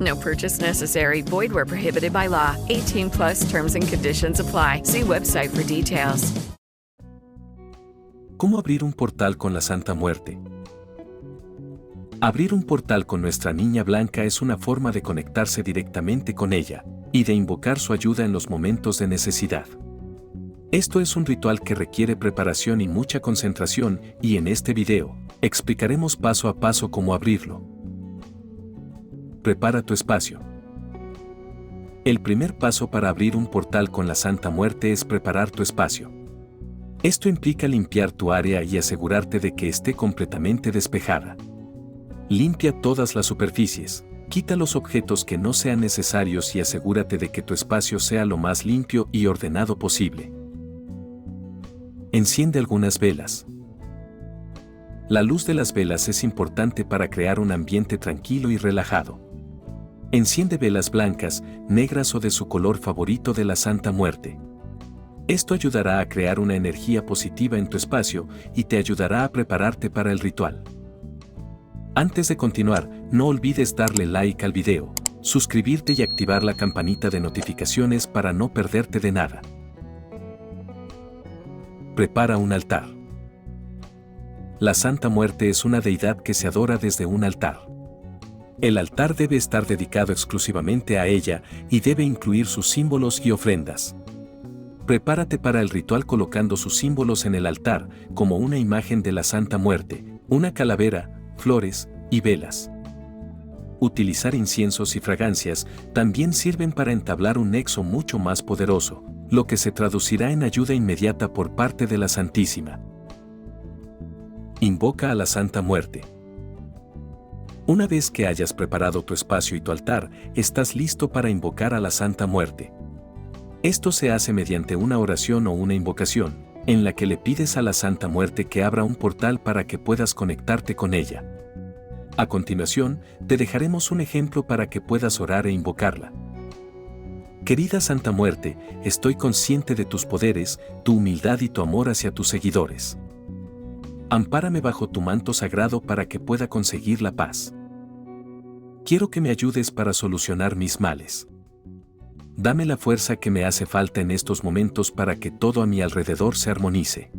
No purchase necessary. Void where prohibited by law. 18 plus terms and conditions apply. See website for details. ¿Cómo abrir un portal con la Santa Muerte? Abrir un portal con nuestra niña blanca es una forma de conectarse directamente con ella y de invocar su ayuda en los momentos de necesidad. Esto es un ritual que requiere preparación y mucha concentración y en este video explicaremos paso a paso cómo abrirlo. Prepara tu espacio. El primer paso para abrir un portal con la Santa Muerte es preparar tu espacio. Esto implica limpiar tu área y asegurarte de que esté completamente despejada. Limpia todas las superficies, quita los objetos que no sean necesarios y asegúrate de que tu espacio sea lo más limpio y ordenado posible. Enciende algunas velas. La luz de las velas es importante para crear un ambiente tranquilo y relajado. Enciende velas blancas, negras o de su color favorito de la Santa Muerte. Esto ayudará a crear una energía positiva en tu espacio y te ayudará a prepararte para el ritual. Antes de continuar, no olvides darle like al video, suscribirte y activar la campanita de notificaciones para no perderte de nada. Prepara un altar. La Santa Muerte es una deidad que se adora desde un altar. El altar debe estar dedicado exclusivamente a ella y debe incluir sus símbolos y ofrendas. Prepárate para el ritual colocando sus símbolos en el altar, como una imagen de la Santa Muerte, una calavera, flores y velas. Utilizar inciensos y fragancias también sirven para entablar un nexo mucho más poderoso, lo que se traducirá en ayuda inmediata por parte de la Santísima. Invoca a la Santa Muerte. Una vez que hayas preparado tu espacio y tu altar, estás listo para invocar a la Santa Muerte. Esto se hace mediante una oración o una invocación, en la que le pides a la Santa Muerte que abra un portal para que puedas conectarte con ella. A continuación, te dejaremos un ejemplo para que puedas orar e invocarla. Querida Santa Muerte, estoy consciente de tus poderes, tu humildad y tu amor hacia tus seguidores. Ampárame bajo tu manto sagrado para que pueda conseguir la paz. Quiero que me ayudes para solucionar mis males. Dame la fuerza que me hace falta en estos momentos para que todo a mi alrededor se armonice.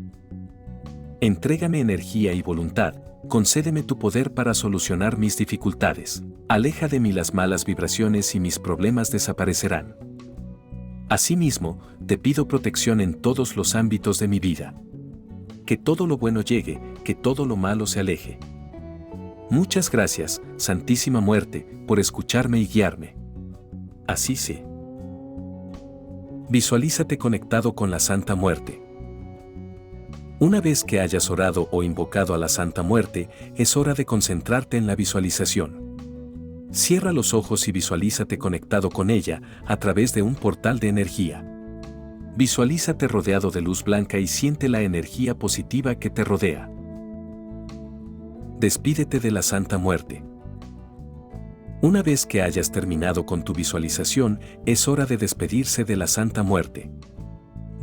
Entrégame energía y voluntad, concédeme tu poder para solucionar mis dificultades. Aleja de mí las malas vibraciones y mis problemas desaparecerán. Asimismo, te pido protección en todos los ámbitos de mi vida. Que todo lo bueno llegue, que todo lo malo se aleje. Muchas gracias, Santísima Muerte, por escucharme y guiarme. Así sé. Visualízate conectado con la Santa Muerte. Una vez que hayas orado o invocado a la Santa Muerte, es hora de concentrarte en la visualización. Cierra los ojos y visualízate conectado con ella a través de un portal de energía. Visualízate rodeado de luz blanca y siente la energía positiva que te rodea. Despídete de la Santa Muerte. Una vez que hayas terminado con tu visualización, es hora de despedirse de la Santa Muerte.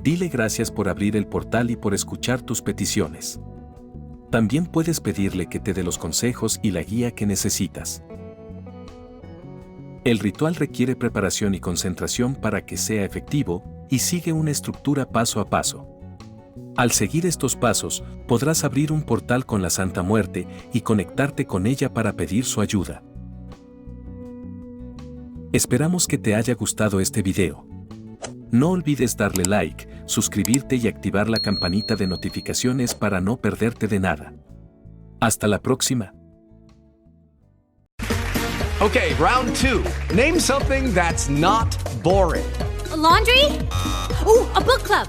Dile gracias por abrir el portal y por escuchar tus peticiones. También puedes pedirle que te dé los consejos y la guía que necesitas. El ritual requiere preparación y concentración para que sea efectivo y sigue una estructura paso a paso. Al seguir estos pasos, podrás abrir un portal con la Santa Muerte y conectarte con ella para pedir su ayuda. Esperamos que te haya gustado este video. No olvides darle like, suscribirte y activar la campanita de notificaciones para no perderte de nada. Hasta la próxima. Okay, round two. Name something that's not boring. A laundry? Ooh, a book club.